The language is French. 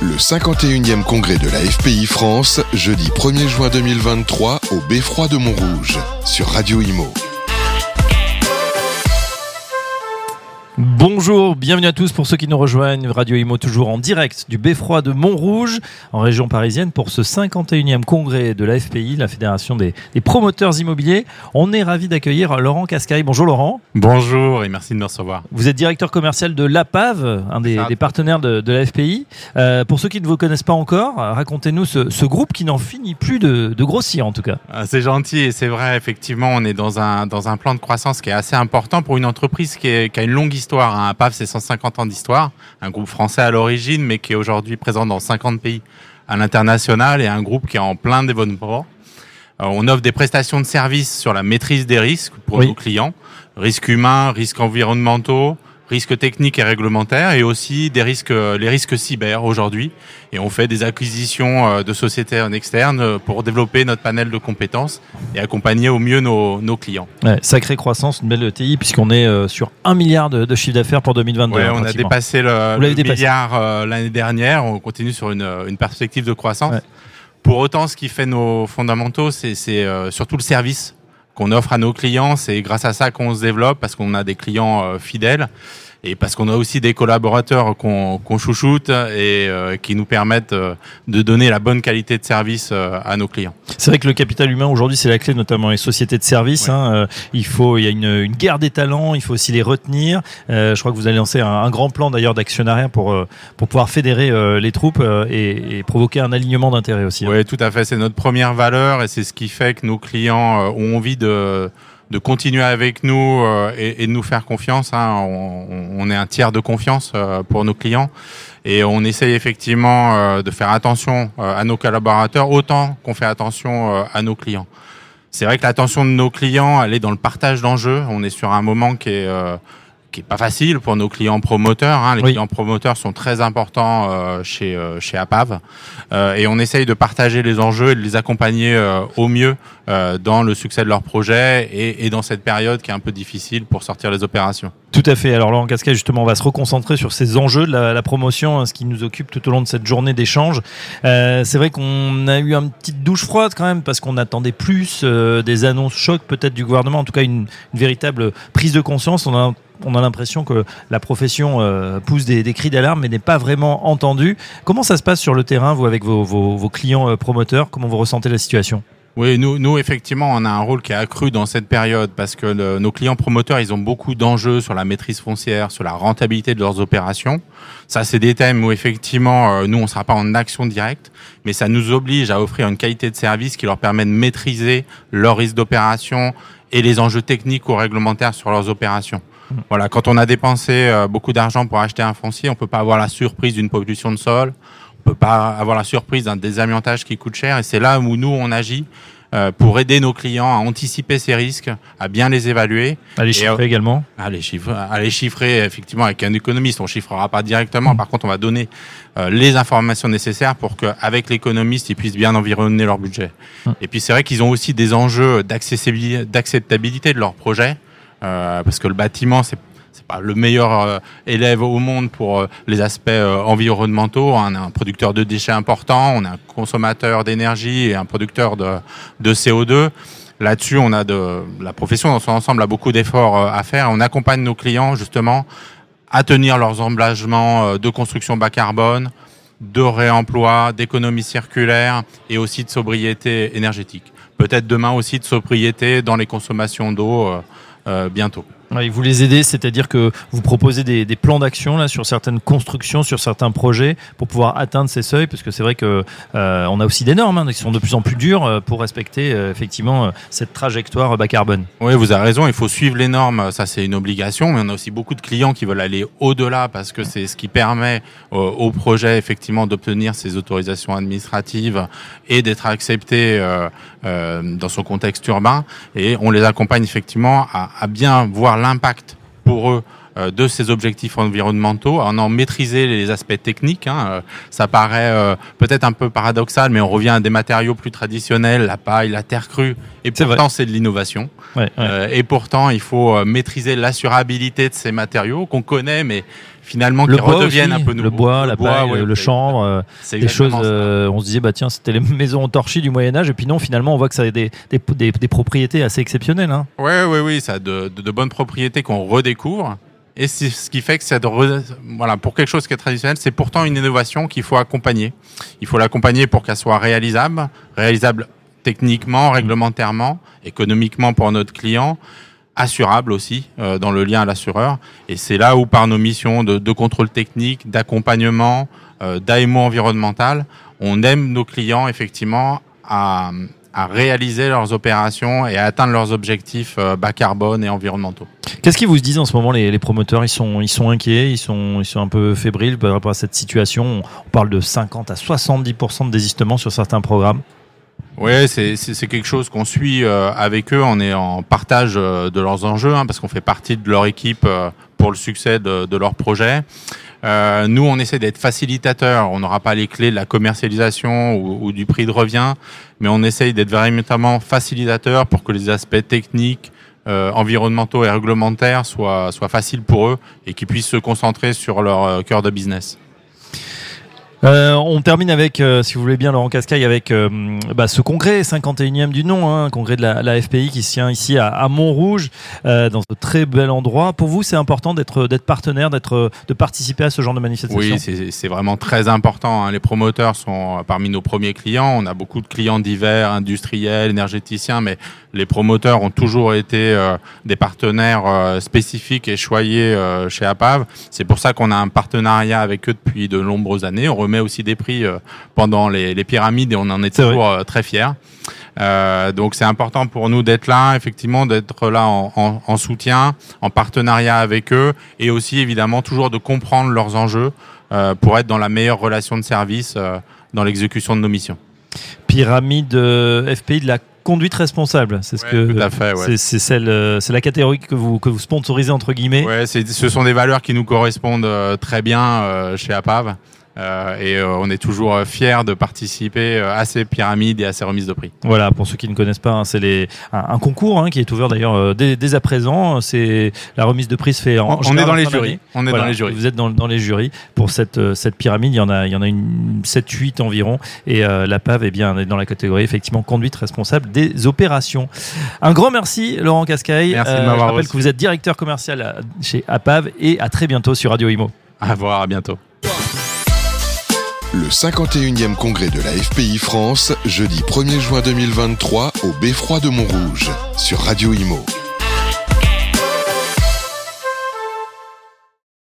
Le 51e congrès de la FPI France, jeudi 1er juin 2023 au Beffroi de Montrouge, sur Radio Imo. Bonjour, bienvenue à tous pour ceux qui nous rejoignent. Radio Imo toujours en direct du Beffroi de Montrouge, en région parisienne, pour ce 51e congrès de la FPI, la Fédération des, des promoteurs immobiliers. On est ravi d'accueillir Laurent Cascaille. Bonjour Laurent. Bonjour et merci de me recevoir. Vous êtes directeur commercial de l'APAV, un des, des partenaires de, de la FPI. Euh, pour ceux qui ne vous connaissent pas encore, racontez-nous ce, ce, groupe qui n'en finit plus de, de, grossir en tout cas. Ah, c'est gentil et c'est vrai, effectivement, on est dans un, dans un plan de croissance qui est assez important pour une entreprise qui, est, qui a une longue histoire histoire. Hein. APAV, c'est 150 ans d'histoire. Un groupe français à l'origine, mais qui est aujourd'hui présent dans 50 pays à l'international et un groupe qui est en plein développement. Euh, on offre des prestations de services sur la maîtrise des risques pour oui. nos clients. Risques humains, risques environnementaux, risques techniques et réglementaires et aussi des risques, euh, les risques cyber aujourd'hui. Et on fait des acquisitions euh, de sociétés en externe pour développer notre panel de compétences et accompagner au mieux nos, nos clients. Ouais, sacrée croissance, une belle ETI puisqu'on est euh, sur un milliard de, de chiffre d'affaires pour 2022. Ouais, on a dépassé le, le dépassé. milliard l'année dernière. On continue sur une, une perspective de croissance. Ouais. Pour autant, ce qui fait nos fondamentaux, c'est euh, surtout le service qu'on offre à nos clients. C'est grâce à ça qu'on se développe parce qu'on a des clients euh, fidèles et parce qu'on a aussi des collaborateurs qu'on qu chouchoute et euh, qui nous permettent euh, de donner la bonne qualité de service euh, à nos clients. C'est vrai que le capital humain aujourd'hui c'est la clé, notamment les sociétés de services. Ouais. Hein, il faut, il y a une, une, guerre des talents, il faut aussi les retenir. je crois que vous allez lancer un, un grand plan d'ailleurs d'actionnariat pour pour pouvoir fédérer les troupes et, et, provoquer un alignement d'intérêts aussi. Hein. Oui, tout à fait. C'est notre première valeur et c'est ce qui fait que nos clients ont envie de de continuer avec nous euh, et, et, de nous faire confiance. Hein. On, on, est un tiers de confiance euh, pour nos clients et on essaye effectivement euh, de faire attention à nos collaborateurs autant qu'on fait attention à nos clients. C'est vrai que l'attention de nos clients, elle est dans le partage d'enjeux. On est sur un moment qui est qui est pas facile pour nos clients promoteurs. Hein. Les oui. clients promoteurs sont très importants euh, chez euh, chez APAV euh, et on essaye de partager les enjeux et de les accompagner au mieux dans le succès de leur projet et, et, dans cette période qui est un peu difficile pour sortir les opérations. Tout à fait. Alors Laurent Casquet, justement, on va se reconcentrer sur ces enjeux de la, la promotion, hein, ce qui nous occupe tout au long de cette journée d'échange. C'est vrai qu'on a eu une petite douche froide quand même parce qu'on attendait plus des annonces chocs peut-être du gouvernement, en tout cas une, une véritable prise de conscience. On a on a l'impression que la profession euh, pousse des, cris d'alarme mais n'est pas vraiment entendue. Comment ça se passe sur le terrain, vous, avec vos, clients euh, promoteurs? Comment vous ressentez la situation? Oui, nous, nous, effectivement, on a un rôle qui est accru dans cette période parce que nos clients promoteurs, ils ont beaucoup d'enjeux sur la maîtrise foncière, sur la rentabilité de leurs opérations. Ça, c'est des thèmes où effectivement, euh, nous, on ne sera pas en action directe, mais ça nous oblige à offrir une qualité de service qui leur permet de maîtriser leurs risques d'opération et les enjeux techniques ou réglementaires sur leurs opérations. Voilà, quand on a dépensé euh, beaucoup d'argent pour acheter un foncier, on peut pas avoir la surprise d'une pollution de sol, on peut pas avoir la surprise d'un désamiantage qui coûte cher, et c'est là où nous on agit. Euh, pour aider nos clients à anticiper ces risques, à bien les évaluer. À les chiffrer et, également. À les chiffrer, à les chiffrer effectivement avec un économiste. On chiffrera pas directement. Mmh. Par contre, on va donner euh, les informations nécessaires pour qu'avec l'économiste, ils puissent bien environner leur budget. Mmh. Et puis c'est vrai qu'ils ont aussi des enjeux d'accessibilité, d'acceptabilité de leur projet. Euh, parce que le bâtiment, c'est pas le meilleur euh, élève au monde pour euh, les aspects environnementaux. On a un producteur de déchets important, on a un consommateur d'énergie et un producteur de, de CO2. Là-dessus, on a de la profession dans son ensemble a beaucoup d'efforts à faire. On accompagne nos clients justement à tenir leurs engagements de construction bas carbone, de réemploi, d'économie circulaire et aussi de sobriété énergétique. Peut-être demain aussi de sobriété dans les consommations d'eau bientôt. Vous les aidez, c'est-à-dire que vous proposez des, plans d'action là sur certaines constructions, sur certains projets, pour pouvoir atteindre ces seuils, parce que c'est vrai que euh, on a aussi des normes hein, qui sont de plus en plus dures euh, pour respecter euh, effectivement euh, cette trajectoire bas carbone. Oui, vous avez raison, il faut suivre les normes, ça c'est une obligation, mais on a aussi beaucoup de clients qui veulent aller au-delà parce que c'est ce qui permet au projet effectivement d'obtenir ces autorisations administratives et d'être accepté dans son contexte urbain, et on les accompagne effectivement à, à bien voir l'impact pour eux euh, de ces objectifs environnementaux, en en maîtriser les aspects techniques. Hein. Euh, ça paraît euh, peut-être un peu paradoxal, mais on revient à des matériaux plus traditionnels, la paille, la terre crue, et pourtant c'est de l'innovation. Ouais, ouais. Et pourtant, il faut maîtriser l'assurabilité de ces matériaux qu'on connaît, mais finalement le qui bois redeviennent aussi, un peu nouveaux. le bois, la paille, ouais, le chanvre, euh, des choses. ça. euh, on se disait bah tiens c'était les maisons en torchis du Moyen Âge et puis non finalement on voit que ça a des, des, des, des propriétés assez exceptionnelles. Hein. Ouais, ouais, oui, ça a de, de, de bonnes propriétés qu'on redécouvre. Et c'est ce qui fait que c'est de re- voilà pour quelque chose qui est traditionnel, c'est pourtant une innovation qu'il faut accompagner. Il faut l'accompagner pour qu'elle soit réalisable, réalisable techniquement, réglementairement, économiquement pour notre client, assurable aussi euh, dans le lien à l'assureur. Et c'est là où par nos missions de, contrôle technique, d'accompagnement, euh, d'AMO environnemental, on aime nos clients effectivement à, à réaliser leurs opérations et à atteindre leurs objectifs euh, bas carbone et environnementaux. Qu'est-ce qu'ils vous disent en ce moment les, les promoteurs? Ils sont ils sont inquiets, ils sont ils sont un peu fébriles par rapport à cette situation. On parle de 50 à 70% de désistement sur certains programmes. Oui, c'est quelque chose qu'on suit euh, avec eux. On est en partage euh, de leurs enjeux hein, parce qu'on fait partie de leur équipe euh, pour le succès de, leur projet. Nous, on essaie d'être facilitateur. On n'aura pas les clés de la commercialisation ou, du prix de revient, mais on essaye d'être véritablement facilitateur pour que les aspects techniques, environnementaux et réglementaires soient, soient faciles pour eux et qu'ils puissent se concentrer sur leur cœur de business. Euh, on termine avec, euh, si vous voulez bien, Laurent Cascaille, avec euh, bah, ce congrès, 51e du nom, hein, congrès de la, la FPI qui se tient ici à, à Montrouge, euh, dans ce très bel endroit. Pour vous, c'est important d'être d'être partenaire, d'être de participer à ce genre de manifestation? Oui, c'est vraiment très important. hein. Les promoteurs sont euh, parmi nos premiers clients. On a beaucoup de clients divers, industriels, énergéticiens, mais les promoteurs ont toujours été euh, des partenaires euh, spécifiques et choyés euh, chez APAV. C'est pour ça qu'on a un partenariat avec eux depuis de nombreuses années. On remet aussi des prix pendant les, les pyramides et on en est toujours très fiers. Donc c'est important pour nous d'être là, effectivement, d'être là en, en- en soutien, en partenariat avec eux, et aussi évidemment toujours de comprendre leurs enjeux pour être dans la meilleure relation de service dans l'exécution de nos missions. Pyramide FPI de la conduite responsable. C'est ce Ouais, que fait, ouais. c'est- celle, euh, c'est la catégorie que vous que vous sponsorisez entre guillemets. Ouais, ce sont des valeurs qui nous correspondent euh, très bien euh, chez APAV. Euh, et euh, on est toujours euh, fiers de participer à ces pyramides et à ces remises de prix. Voilà, pour ceux qui ne connaissent pas, hein, c'est les un, un concours hein, qui est ouvert d'ailleurs dès, dès à présent. C'est la remise de prix se fait en. On, on est dans les jurys. On est Voilà, dans les jurys. Vous êtes dans, dans les jurys pour cette cette pyramide. Il y en a il y en a une 7 8 environ et euh, la PAV est bien est dans la catégorie effectivement conduite responsable des opérations. Un grand merci Laurent Cascaille. Merci de m'avoir je rappelle que vous êtes directeur commercial à- chez APAV et à très bientôt sur Radio Imo. À voir, à bientôt. Le 51e congrès de la FPI France, jeudi 1er juin 2023 au Beffroi de Montrouge, sur Radio Imo.